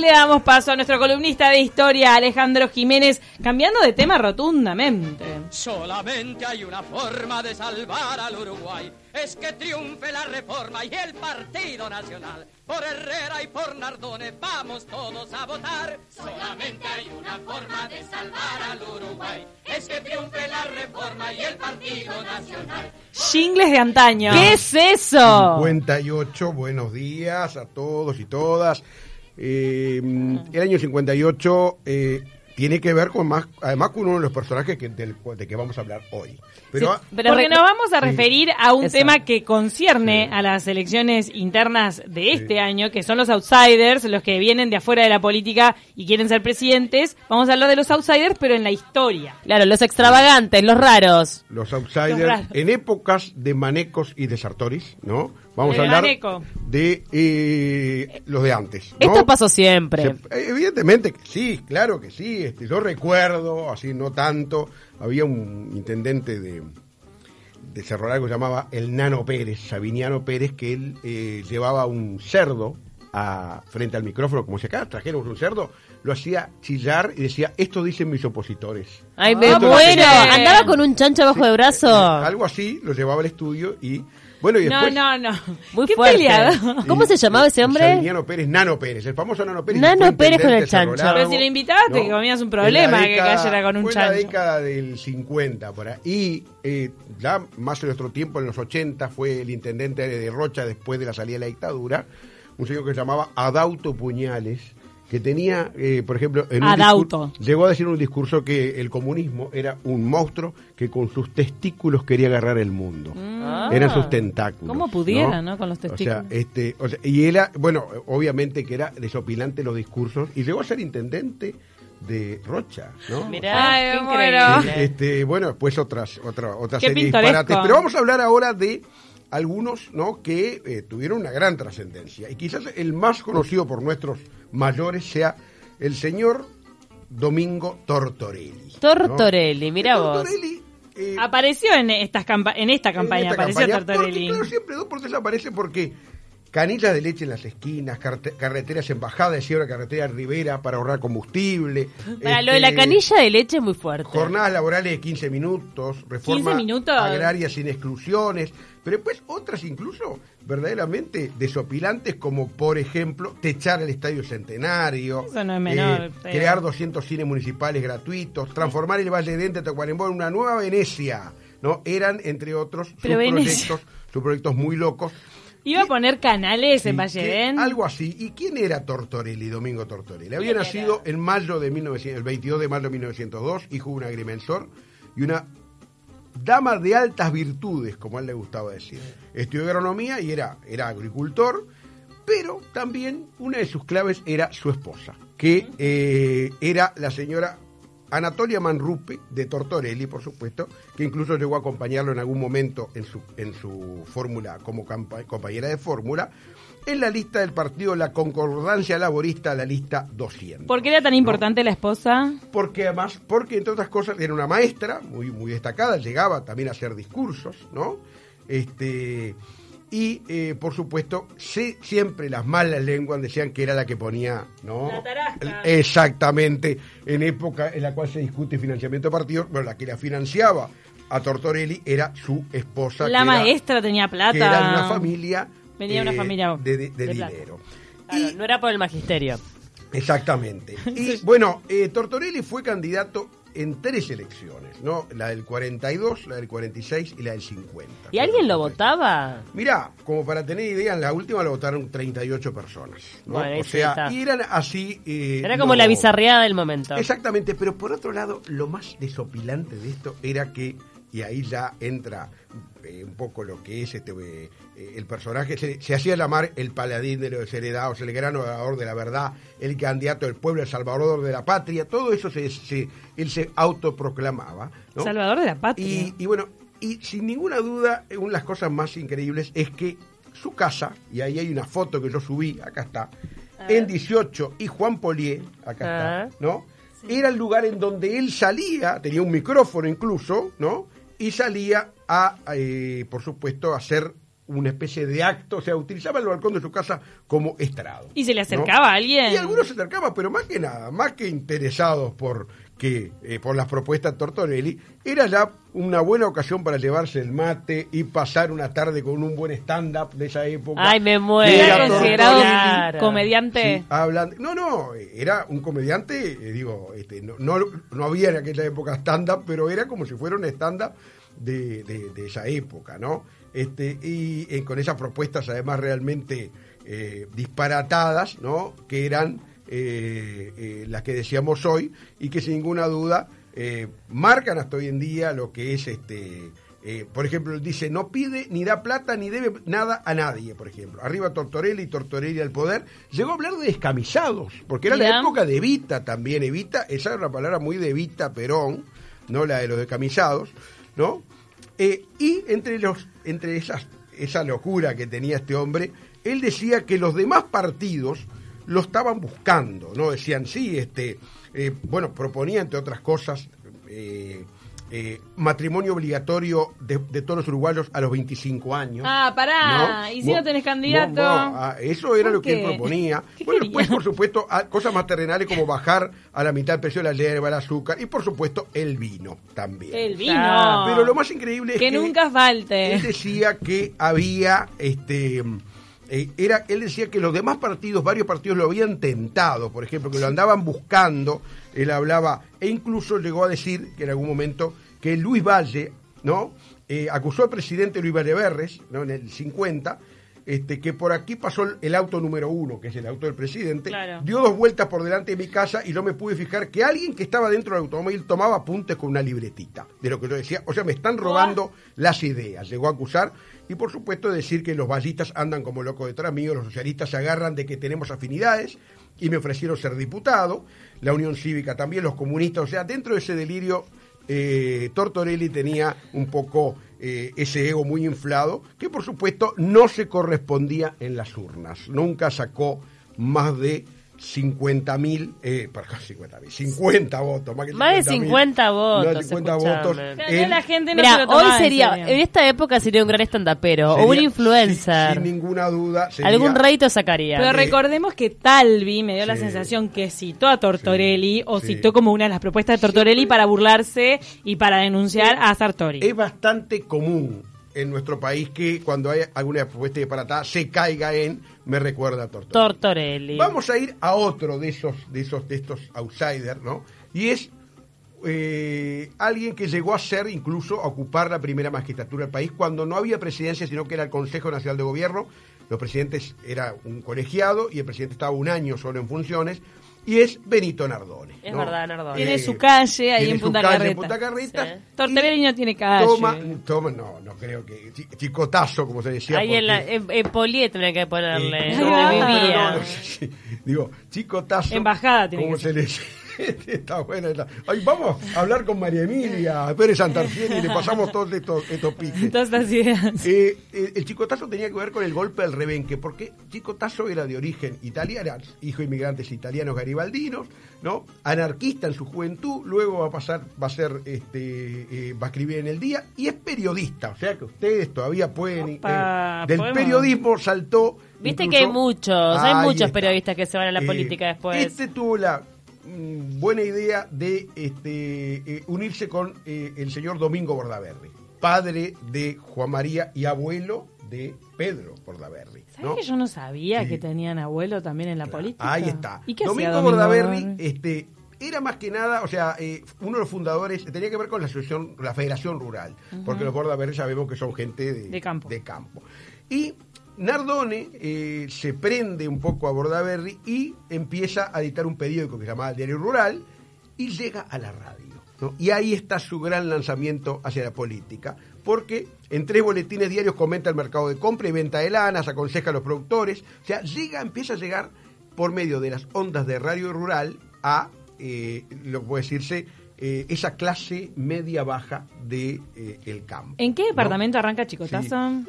le damos paso a nuestro columnista de historia, Alejandro Jiménez, cambiando de tema rotundamente. Solamente hay una forma de salvar al Uruguay, es que triunfe la reforma y el Partido Nacional. Por Herrera y por Nardone vamos todos a votar. Solamente hay una forma de salvar al Uruguay, es que triunfe la reforma y el Partido Nacional. Jingles de antaño. ¿Qué es eso? 58, buenos días a todos y todas. Eh, el año 58 eh, tiene que ver con más, además con uno de los personajes que, del, de que vamos a hablar hoy. Pero, Sí, porque nos vamos a referir a un Eso. tema que concierne a las elecciones internas de este año, que son los outsiders, los que vienen de afuera de la política y quieren ser presidentes. Vamos a hablar de los outsiders, pero en la historia. Claro, los extravagantes, los raros. los Los outsiders raros. en épocas de manecos y desertores, ¿no? Vamos De a hablar maneco. de eh, los de antes. ¿no? Esto pasó siempre. Se- evidentemente que sí, claro que sí. Este, yo recuerdo, así no tanto, había un intendente de, de Cerro Largo que se llamaba el Nano Pérez, Sabiniano Pérez, que él eh, llevaba un cerdo a, frente al micrófono, como si acá trajéramos un cerdo, lo hacía chillar y decía, esto dicen mis opositores. Ay, Ah, me muero. Andaba con un chancho bajo el brazo. Eh, algo así, lo llevaba al estudio y bueno, y No, después... no, no. Muy Qué fuerte. peleado. ¿Cómo se llamaba ese hombre? Sabiniano Pérez, Nano Pérez, el famoso Nano Pérez. Nano que fue Pérez con el chancho. Pero si lo invitabas, te comías un problema que cayera con un fue chancho. en la década del 50, por ahí. Y eh, ya más en nuestro tiempo, en los 80, fue el intendente de Rocha después de la salida de la dictadura, un señor que se llamaba Adauto Puñales, que tenía, eh, por ejemplo, en un Adauto. discur- llegó a decir en un discurso que el comunismo era un monstruo que con sus testículos quería agarrar el mundo. Ah. Eran sus tentáculos. ¿Cómo pudiera, no? Con los O sea, testículos. este, o sea, y era, bueno, obviamente que era desopilante los discursos y llegó a ser intendente de Rocha, ¿no? Mirá, me muero. increíble. Este, bueno, después otras, otra, otra Qué serie de pintoresco. disparates. Pero vamos a hablar ahora de algunos ¿no? que eh, tuvieron una gran trascendencia. Y quizás el más conocido por nuestros mayores sea el señor Domingo Tortorelli. ¿no? Tortorelli, mira vos. Tortorelli, eh, Apareció en, estas en esta campaña, en esta apareció campaña, Tortorelli. Porque, claro, siempre dos por tres aparece porque canillas de leche en las esquinas, carreteras en bajada, una carretera Rivera para ahorrar combustible. Para lo de la este, canilla de leche es muy fuerte. Jornadas laborales de 15 minutos, reforma 15 minutos. agraria sin exclusiones, pero después otras incluso verdaderamente desopilantes como por ejemplo techar el Estadio Centenario, Eso no es menor, eh, pero- crear 200 cines municipales gratuitos, transformar el Valle de Ente Tacuarembó en una nueva Venecia, ¿no? Eran entre otros sus Pero proyectos, sus proyectos muy locos. Iba a poner canales en Sí, Valle que- d'En. Algo así. ¿Y quién era Tortorelli, Domingo Tortorelli? Había nacido en mayo de 1900, el 22 de mayo de 1902, hijo de un agrimensor y una dama de altas virtudes, como a él le gustaba decir. Estudió agronomía y era, era agricultor, pero también una de sus claves era su esposa, que eh, era la señora Anatolia Manrupe de Tortorelli, por supuesto, que incluso llegó a acompañarlo en algún momento en su, en su fórmula como compañera de fórmula, en la lista del partido La Concordancia Laborista, la lista 200. ¿Por qué era tan importante la esposa? Porque además, porque entre otras cosas era una maestra muy, muy destacada, llegaba también a hacer discursos, ¿no? Este, y eh, por supuesto, sí, siempre las malas lenguas decían que era la que ponía, ¿no? La tarasca. Exactamente, en época en la cual se discute financiamiento de partidos, bueno, la que la financiaba a Tortorelli era su esposa. La que era- maestra tenía plata. que era una familia, Venía de una eh, familia de, de- de de plata. dinero. Claro, no era por el magisterio. Exactamente. Y bueno, eh, Tortorelli fue candidato en tres elecciones, ¿no? La del 42, la del 46 y la del 50. ¿Y alguien lo votaba? Mirá, como para tener idea, en la última lo votaron 38 personas, ¿no? Bueno, o sea, está. y eran así... eh, Era como la bizarreada del momento. Exactamente, pero por otro lado, lo más desopilante de esto era que, y ahí ya entra eh, un poco lo que es este eh, el personaje, se, se hacía llamar el paladín de los desheredados, el gran orador de la verdad, el candidato del pueblo, el salvador de la patria, todo eso se, se- él se autoproclamaba. ¿no? Salvador de la patria. Y, y bueno, y sin ninguna duda, una de las cosas más increíbles es que su casa, y ahí hay una foto que yo subí, acá está, en 18 y Juan Polié, acá Ah. está, ¿no? Era el lugar en donde él salía, tenía un micrófono incluso, ¿no? Y salía a, eh, por supuesto, a hacer una especie de acto, o sea, utilizaba el balcón de su casa como estrado. ¿Y se le ¿no? acercaba a alguien? Y algunos se acercaban, pero más que nada, más que interesados por que eh, por las propuestas de Tortorelli, era ya una buena ocasión para llevarse el mate y pasar una tarde con un buen stand-up de esa época. Ay, me muero. Era ¿Era considerado Claro. comediante? Sí, hablan, no, no, era un comediante, eh, digo, este, no, no, no había en aquella época stand-up, pero era como si fuera un stand-up de, de- de esa época, ¿no? Este, y eh, con esas propuestas además realmente eh, disparatadas, ¿no? Que eran eh, eh, las que decíamos hoy y que sin ninguna duda eh, marcan hasta hoy en día lo que es este por ejemplo, él dice, no pide ni da plata ni debe nada a nadie, por ejemplo. Arriba Tortorelli y Tortorelli al poder. Llegó a hablar de descamisados, porque era la época de Evita también. Evita, esa era una palabra muy de Evita Perón, no la de los descamisados, ¿no? Y entre, los, entre esas, esa locura que tenía este hombre, él decía que los demás partidos lo estaban buscando, ¿no? Decían, sí, este, eh, bueno, proponía, entre otras cosas, eh, eh, matrimonio obligatorio de, de todos los uruguayos a los 25 años. Ah, pará, ¿no? ¿y si no tenés candidato? vos, ah, eso era ¿Por lo que él proponía. ¿Qué Bueno, quería? pues por supuesto, cosas más terrenales como bajar a la mitad el precio de la hierba, el azúcar y por supuesto el vino también. El vino. Ah. Pero lo más increíble es que que nunca falte. él decía que había este eh, era él decía que los demás partidos varios partidos lo habían tentado por ejemplo que lo andaban buscando él hablaba e incluso llegó a decir que en algún momento que Luis Valle no Eh, acusó al presidente Luis Valleverres no en el 50 este, que por aquí pasó el- auto número uno, que es el auto del presidente, Claro. dio dos vueltas por delante de mi casa y no me pude fijar que alguien que estaba dentro del automóvil tomaba apuntes con una libretita de lo que yo decía. O sea, me están robando las ideas, llegó a acusar. Y por supuesto decir que los vallistas andan como locos detrás mío, los socialistas se agarran de que tenemos afinidades y me ofrecieron ser diputado, la Unión Cívica también, los comunistas, o sea, dentro de ese delirio eh, Tortorelli tenía un poco eh, ese ego muy inflado, que por supuesto no se correspondía en las urnas. Nunca sacó más de 50 mil, eh, perdón, 50 mil, 50 votos. Más, que Más de 50.000, 50 votos, Más de 50 escuchame. votos. En- la gente no Mira, se lo hoy en sería, en esta época sería un gran estandapero o un influencer. Sin, sin ninguna duda. sería- Algún reito sacaría. Pero recordemos que Talvi me dio la sensación que citó a Tortorelli o sí. citó como una de las propuestas de Tortorelli para burlarse y para denunciar a Sartori. Es bastante común en nuestro país que cuando hay alguna propuesta disparatada se caiga en me recuerda a Tortorelli. Tortorelli. Vamos a ir a otro de esos, de esos, de estos outsiders, ¿no? Y es eh, alguien que llegó a ser, incluso, a ocupar la primera magistratura del país cuando no había presidencia, sino que era el Consejo Nacional de Gobierno. Los presidentes era un colegiado y el presidente estaba un año solo en funciones. Y es Benito Nardone. Es ¿no? verdad, Nardone. Tiene su calle ahí tiene en su Punta calle Carreta. en Punta Carreta. Sí. Tortorelli Y no tiene calle. Toma, toma, no, no creo que. chi- Chicotazo, como se decía. Ahí en, la, porque- en, en Polié tendría que ponerle. Eh, va. pero vivía. no, no, sí, Digo, chicotazo. Embajada tiene ¿Cómo que se le dice? Está buena. Ay, vamos a hablar con María Emilia Pérez Santarcieni y le pasamos todos estos, estos piques. Todas estas ideas. Eh, eh, el chicotazo tenía que ver con el golpe del rebenque, porque chicotazo era de origen italiano, hijo de inmigrantes italianos garibaldinos, ¿no? Anarquista en su juventud, luego va a pasar, va a ser, este, eh, va a escribir en el día y es periodista, o sea que ustedes todavía pueden. Opa, eh, del podemos- periodismo saltó. Viste incluso- que hay muchos, hay muchos está. periodistas que se van a la política después. Este tuvo la buena idea de este, eh, unirse con eh, el señor Domingo Bordaberry, padre de Juan María y abuelo de Pedro Bordaberry. ¿Sabes ¿no? que yo no sabía Sí. que tenían abuelo también en la política? Ahí está. ¿Y qué Domingo, Bordaberry, Bordaberry? este, era más que nada, o sea, eh, uno de los fundadores, tenía que ver con la asociación, la Federación Rural, porque los Bordaberry sabemos que son gente de, De campo. de campo. Y Nardone eh, se prende un poco a Bordaberry y empieza a editar un periódico que se llamaba Diario Rural y llega a la radio. Y ahí está su gran lanzamiento hacia la política, porque en tres boletines diarios comenta el mercado de compra y venta de lanas, aconseja a los productores, o sea, llega, empieza a llegar por medio de las ondas de radio rural a, eh, lo que puede decirse, eh, esa clase media-baja del de, eh, el campo. ¿En qué ¿no? departamento arranca Chicotazo?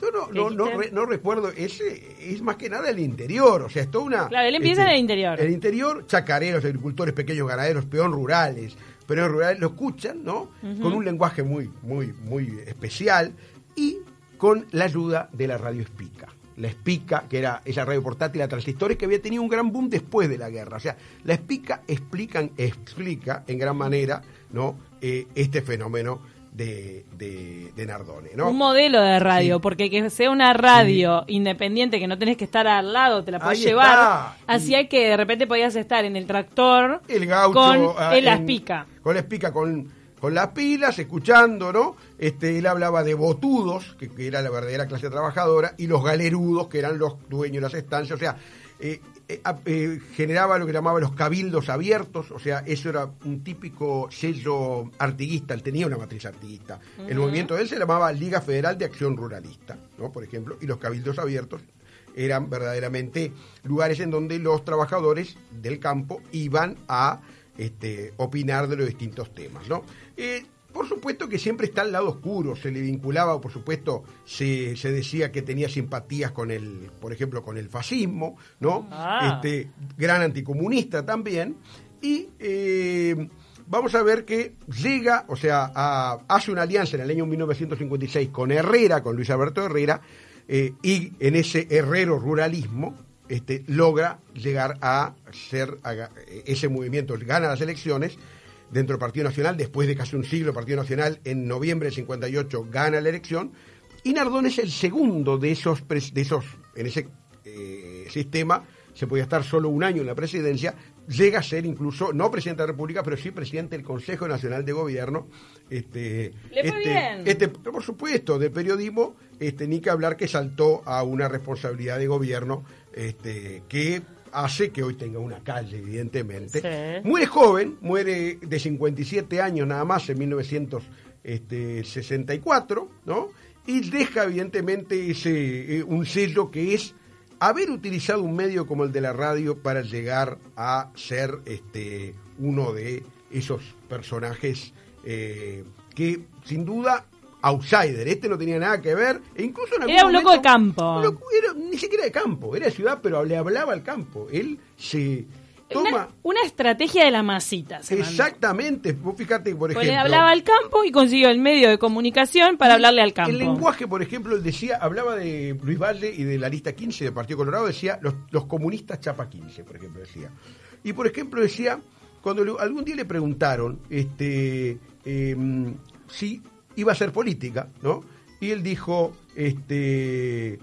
Yo no, no, no, re- no recuerdo, ese es más que nada el interior, o sea, es toda una... este, Claro, él empieza en el interior. El interior, chacareros, agricultores, pequeños ganaderos, peón rurales, peón rurales, lo escuchan, ¿no? Con un lenguaje muy, muy, muy especial y con la ayuda de la radio Espica. La Espica, que era esa radio portátil a transistores que había tenido un gran boom después de la guerra. O sea, la Espica explican, explica en gran manera ¿no? Eh, este fenómeno de, de, de Nardone. ¿no? Un modelo de radio, Sí. porque que sea una radio independiente, que no tenés que estar al lado, te la puedes Ahí llevar. está. Hacía que de repente podías estar en el tractor el gaucho con ah, el en- aspica. con la espica con, con las pilas escuchando no este él hablaba de botudos que, que era la verdadera clase trabajadora y los galerudos que eran los dueños de las estancias. O sea eh, eh, eh, generaba lo que llamaba los cabildos abiertos, o sea, eso era un típico sello artiguista, él tenía una matriz artiguista. El movimiento de él se llamaba Liga Federal de Acción Ruralista, ¿no? Por ejemplo, y los cabildos abiertos eran verdaderamente lugares en donde los trabajadores del campo iban a este, opinar de los distintos temas, ¿no? Eh, por supuesto que siempre está al lado oscuro, se le vinculaba, por supuesto, se, se decía que tenía simpatías con el, por ejemplo, con el fascismo, ¿no? Ah. Este, gran anticomunista también, y eh, vamos a ver que llega, o sea, a- hace una alianza en el año 1956 con Herrera, con Luis Alberto Herrera, eh, y en ese herrero ruralismo este, logra llegar a ser a ese movimiento, gana las elecciones dentro del Partido Nacional, después de casi un siglo, el Partido Nacional en noviembre del 58 gana la elección, y Nardón es el segundo de esos, de esos en ese eh, sistema, se podía estar solo un año en la presidencia, llega a ser incluso, no presidente de la República, pero sí presidente del Consejo Nacional de Gobierno. Este, Le fue este, bien. este, por supuesto, de periodismo, este, ni que hablar que saltó a una responsabilidad de gobierno este, que hace que hoy tenga una calle, evidentemente. Sí. Muere joven, muere de 57 años nada más en 1964, ¿no? Y deja evidentemente ese eh, un sello que es haber utilizado un medio como el de la radio para llegar a ser este uno de esos personajes eh, que sin duda outsider, este no tenía nada que ver, e incluso en Era un loco de campo. loco- era- ni siquiera de campo, era de ciudad, pero le hablaba al campo. Él se toma Una, una estrategia de la masita. exactamente, vos fíjate por Pues ejemplo, le hablaba al campo y consiguió el medio de comunicación para hablarle al campo. El lenguaje, por ejemplo, él decía, hablaba de Luis Valle y de la lista 15 del Partido Colorado, decía los, los comunistas chapa 15, por ejemplo, decía. Y por ejemplo decía, cuando le- algún día le preguntaron este em, si iba a ser política, ¿no? Y él dijo, este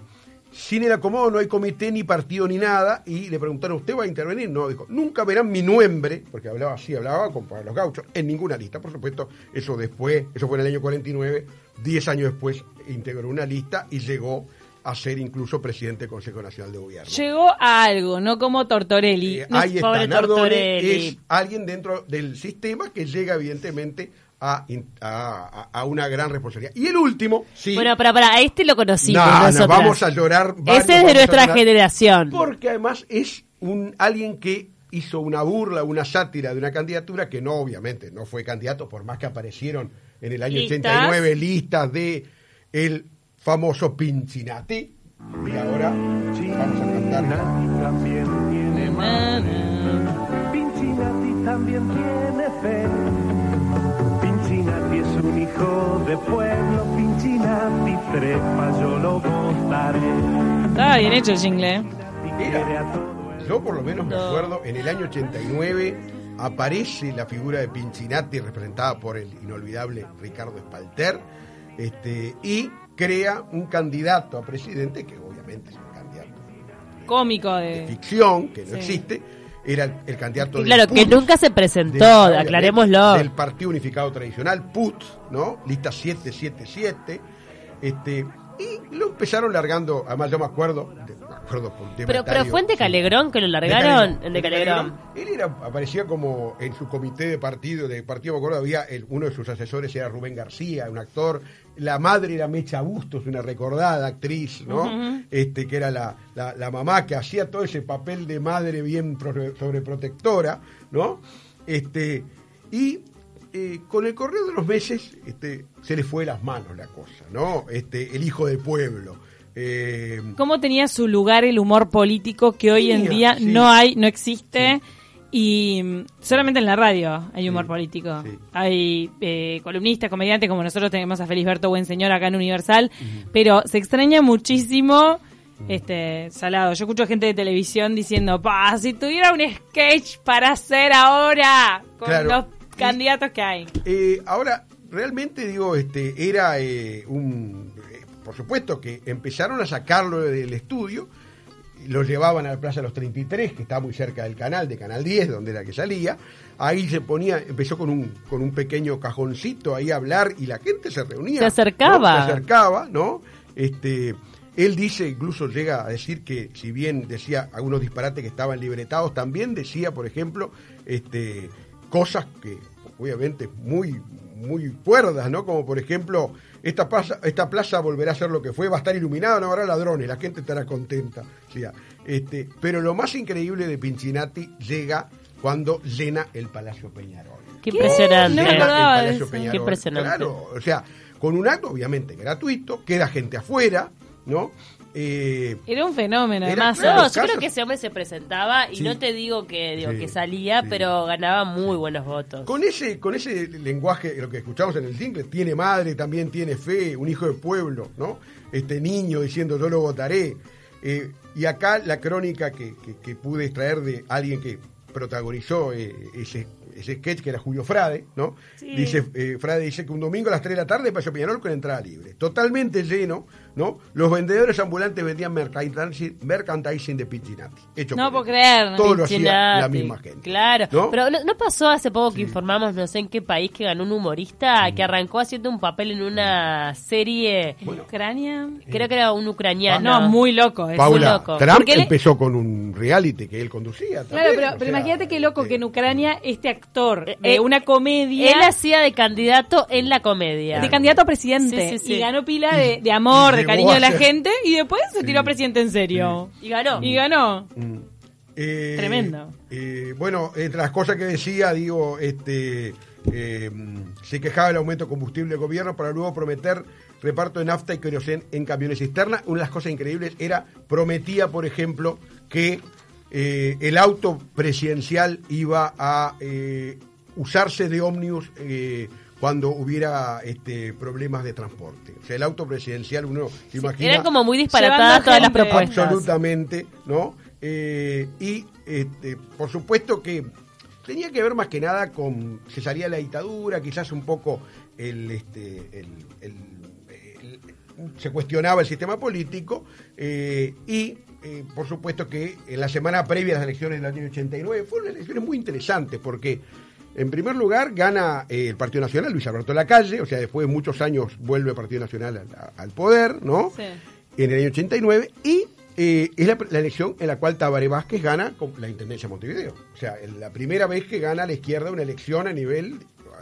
sin el acomodo no hay comité ni partido ni nada y le preguntaron ¿usted va a intervenir? no, dijo nunca verán mi nombre porque hablaba así, hablaba con los gauchos en ninguna lista, por supuesto eso después, eso fue en el año 49 10 años después integró una lista y llegó a ser incluso presidente del Consejo Nacional de Gobierno Llegó a algo, no como Tortorelli. Eh, No, ahí está, Nardone Tortorelli. es alguien dentro del sistema que llega evidentemente a, una gran responsabilidad y el último sí Bueno, para, para, a este lo conocimos no, no, nosotras. vamos a llorar varios, Ese es de nuestra generación. Porque además es un alguien que hizo una burla, una sátira de una candidatura que no, obviamente, no fue candidato, por más que aparecieron en el año Listas. 89 listas de el famoso Pinchinati. Y ahora vamos a cantar. también tiene Na, na. Pinchinati también tiene fe. De pueblo. Pinchinati trepa, yo lo votaré. Estaba bien hecho el jingle. ¿eh? Yo por lo menos me acuerdo, en el año 89 aparece la figura de Pinchinati representada por el inolvidable Ricardo Espalter este, y crea un candidato a presidente que obviamente es un candidato Cómico de de... ficción, que no Sí. existe, era el, el candidato del claro, que nunca se del- presentó, obviamente, aclarémoslo. Del Partido Unificado Tradicional, PUT, ¿no? Lista 777. Este, y lo empezaron largando, además yo me acuerdo, de- Pero, pero fue en de sí. Calegrón que lo De largaron. En de Calegrón. Él era, aparecía como en su comité de partido, de partido, me acuerdo, había el- uno de sus asesores era Rubén García, un actor, la madre era Mecha Bustos, una recordada actriz, ¿no? Este, que era la, la, la mamá que hacía todo ese papel de madre bien pro- sobreprotectora, ¿no? Este, y eh, con el correo de los meses, este, se le fue de las manos la cosa, ¿no? Este, el hijo del pueblo. Eh, ¿Cómo tenía su lugar el humor político que hoy en día sí. no hay, no existe? Y mm, solamente en la radio hay humor político. sí. Hay eh, columnistas, comediantes, como nosotros tenemos a Felisberto Buen Señor acá en Universal, pero se extraña muchísimo este salado. Yo escucho gente de televisión diciendo, pa, si tuviera un sketch para hacer ahora con Claro. los Y- candidatos que hay. Eh, ahora, realmente digo, este, era eh, un... por supuesto que empezaron a sacarlo del estudio, lo llevaban a la Plaza de los 33, que está muy cerca del canal, de Canal 10, donde era que salía. Ahí se ponía, empezó con un, con un pequeño cajoncito ahí a hablar y la gente se reunía. Se acercaba. ¿no? Se acercaba, ¿no? Este, él dice, incluso llega a decir que si bien decía algunos disparates que estaban libretados, también decía, por ejemplo, este, cosas que obviamente muy muy cuerdas, ¿no? Como por ejemplo, esta plaza, esta plaza volverá a ser lo que fue, va a estar iluminada, no habrá ladrones, la gente estará contenta. O sea, este, pero lo más increíble de Pinchinati llega cuando llena el Palacio Peñarol. Qué impresionante. No me Llena acordaba el Palacio eso. Peñarol. Qué impresionante. Claro, o sea, con un acto obviamente gratuito, queda gente afuera, ¿no? Eh, Era un fenómeno, Era además. claro. No, los yo creo que ese hombre se presentaba y Sí. no te digo que digo Sí, que salía, sí. pero ganaba muy buenos votos. Con ese, con ese lenguaje, lo que escuchamos en el single, tiene madre, también tiene fe, un hijo de pueblo, ¿no? Este niño diciendo yo lo votaré. Eh, y acá la crónica que, que- que pude extraer de alguien que protagonizó eh, ese, ese sketch que era Julio Frade, ¿no? Dice, eh, Frade dice que un domingo a las 3 de la tarde pasó Peñarol con entrada libre. Totalmente lleno, ¿no? Los vendedores ambulantes vendían merchandising, merchandising de Pinchinati. Hecho No por puedo creer. Todo lo hacía la misma gente. Claro, ¿no? pero ¿no, pasó hace poco que informamos, no sé en qué país, que ganó un humorista que arrancó haciendo un papel en una serie, ¿En Ucrania? creo que era un ucraniano. No, muy loco. Paula, loco. Trump él- empezó con un reality que él conducía. Claro, pero, o pero sea, imagínate qué loco que en eh, Ucrania este actor Eh, de eh, una comedia Él hacía de candidato en la comedia. de candidato a presidente Sí, sí, sí. y ganó pila de, de amor, de cariño a de la gente y después se tiró Sí. a presidente en serio. Y ganó. Y ganó. mm, eh, Tremendo. eh, bueno, entre las cosas que decía, digo, este eh, se quejaba del aumento de combustible del gobierno para luego prometer reparto de nafta y querosén en camiones cisterna. Una de las cosas increíbles era, prometía, por ejemplo, que eh, el auto presidencial iba a eh, usarse de ómnibus eh, cuando hubiera este, problemas de transporte. O sea, el auto presidencial, uno se imagina... Eran como muy disparatadas todas las propuestas. Absolutamente, ¿no? Eh, y este, por supuesto que tenía que ver más que nada con se salía la dictadura, quizás un poco el, este, el- el- el- se cuestionaba el sistema político eh, y eh, por supuesto que en la semana previa a las elecciones del año 89 fueron elecciones muy interesantes porque en primer lugar gana eh, el Partido Nacional, Luis Alberto Lacalle, o sea, después de muchos años vuelve el Partido Nacional al, al poder, ¿no? Sí. en el año 89 y eh, es la, la elección en la cual Tabaré Vázquez gana con la Intendencia de Montevideo. O sea, la primera vez que gana la izquierda una elección a nivel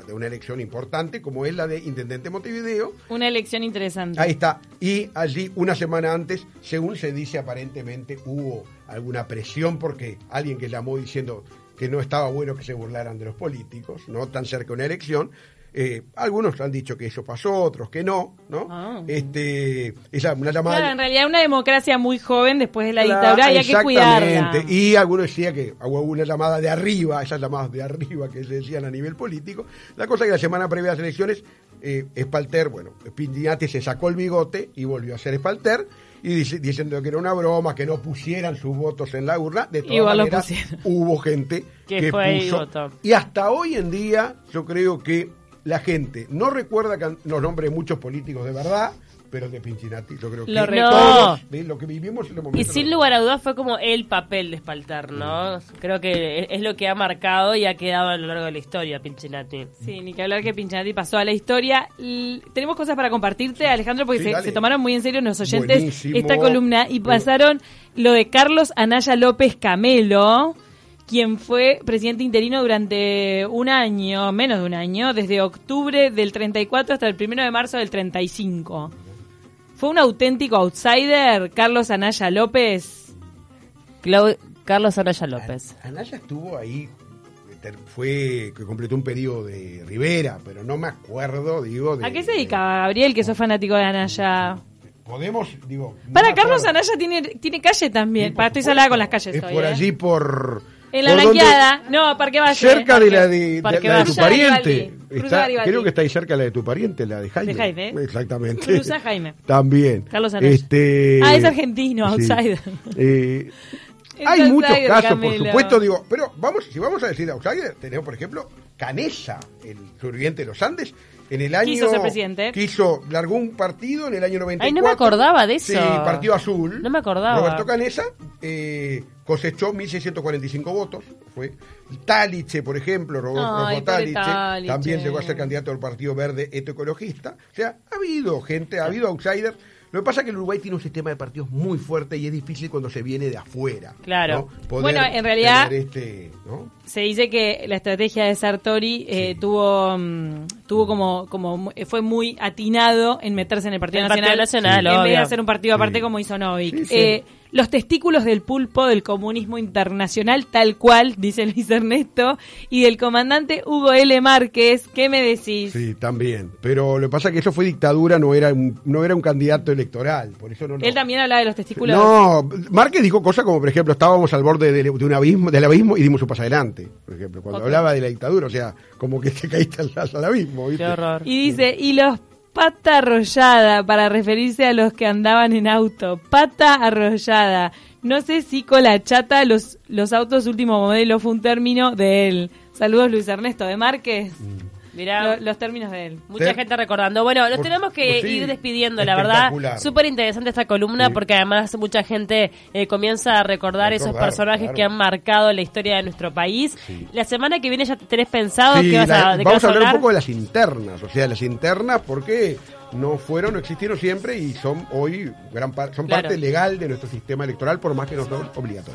de una elección importante como es la de Intendente de Montevideo. Una elección interesante. Ahí está. Y allí, una semana antes, según se dice, aparentemente hubo alguna presión porque alguien que llamó diciendo que no estaba bueno que se burlaran de los políticos, ¿no? Tan cerca de una elección. Eh, algunos han dicho que eso pasó, otros que no, ¿no? Ah. Este, esa, una llamada Claro, en realidad una democracia muy joven después de la Claro, dictadura y hay que cuidarla. exactamente. Y algunos decían que hubo una llamada de arriba, esas llamadas de arriba que se decían a nivel político. La cosa es que la semana previa a las elecciones, eh, Espalter, bueno, Pindiati se sacó el bigote y volvió a ser Espalter. Y dice- diciendo que era una broma, que no pusieran sus votos en la urna. De todas Igual maneras, hubo gente Que que fue puso. Y hasta hoy en día, yo creo que la gente no recuerda can- los nombres de muchos políticos de verdad, pero de Pinchinati, yo creo que Lo todos lo que vivimos en Y sin lugar a dudas fue como el papel de Espaltar, ¿no? Creo que es- lo que ha marcado y ha quedado a lo largo de la historia, Pinchinati. Sí, ni que hablar que Pinchinati pasó a la historia. L- tenemos cosas para compartirte, Alejandro, porque Sí, se, tomaron muy en serio los oyentes Buenísimo. esta columna y pasaron lo de Carlos Anaya López Camelo, quien fue presidente interino durante un año, menos de un año, desde octubre del 34 hasta el 1 de marzo del 35. Fue un auténtico outsider, Carlos Anaya López. Clau- Carlos Araya López. Anaya estuvo ahí, fue que completó un pedido de Rivera, pero no me acuerdo, digo. De, ¿A qué se dedicaba Gabriel, que sos fanático de Anaya? Podemos, digo. Para Carlos acuerdo. Anaya tiene, tiene calle también. Para, estoy salada con las calles Es hoy, por ¿eh? allí, por. En la ¿Por dónde? blanqueada. No, Parque Valle. Cerca de la de, de- la de tu pariente. Está- creo que está ahí cerca la de tu pariente, la de Jaime. De Jaime. Exactamente. Cruza Jaime. También. Carlos Anaya. Este, Ah, es argentino, outsider. Eh, hay muchos casos, Camilo. por supuesto, digo, pero vamos, si vamos a decir outsider, tenemos por ejemplo Canesa, el sobreviviente de los Andes, en el año Quiso ser presidente. quiso largó un partido en el año 94. Ay, no me acordaba de eso. Sí, Partido Azul. No me acordaba. Roberto Canesa eh, cosechó 1645 votos, fue Taliche, por ejemplo, Robo- Ay, Taliche. también llegó a ser candidato del Partido Verde Ecoecologista. O sea, ha habido gente, ha habido outsiders. Lo que pasa es que el Uruguay tiene un sistema de partidos muy fuerte y es difícil cuando se viene de afuera. Claro. ¿no? Poder Bueno, en realidad- este, ¿no? Se dice que la estrategia de Sartori eh, tuvo mm, tuvo como como mu- fue muy atinado en meterse en el Partido El Nacional, Partido Nacional, en vez de hacer un partido aparte Sí. como hizo Novik. Sí, sí. Eh, los testículos del pulpo del comunismo internacional, tal cual, dice Luis Ernesto, y del comandante Hugo L. Márquez, ¿qué me decís? Sí, también. Pero lo que pasa es que eso fue dictadura, no era un, no era un candidato electoral. Por eso no, no. Él también hablaba de los testículos. No, Márquez dijo cosas como, por ejemplo, estábamos al borde de, de un abismo, del abismo y dimos un paso adelante, por ejemplo, cuando hablaba de la dictadura, o sea, como que te caíste al, al abismo, ¿viste? Qué horror. Y dice, y los pata arrollada, para referirse a los que andaban en auto. Pata arrollada. No sé si con la chata los, los autos último modelo fue un término de él. Saludos Luis Ernesto de Márquez. Mirá. Lo- los términos de él. Mucha gente recordando. Bueno, Por- tenemos que sí, ir despidiendo, la verdad. espectacular. Súper interesante esta columna Sí. porque además mucha gente eh, comienza a recordar, esos Recordar, personajes claro. que han marcado la historia de nuestro país. Sí. La semana que viene ya te tenés pensado Sí, qué vas la- a, de qué vamos vas a hablar un hablar. poco de las internas, o sea, las internas porque no fueron, no existieron siempre y son hoy gran par- son Claro. parte legal de nuestro sistema electoral, por más que no son obligatorias.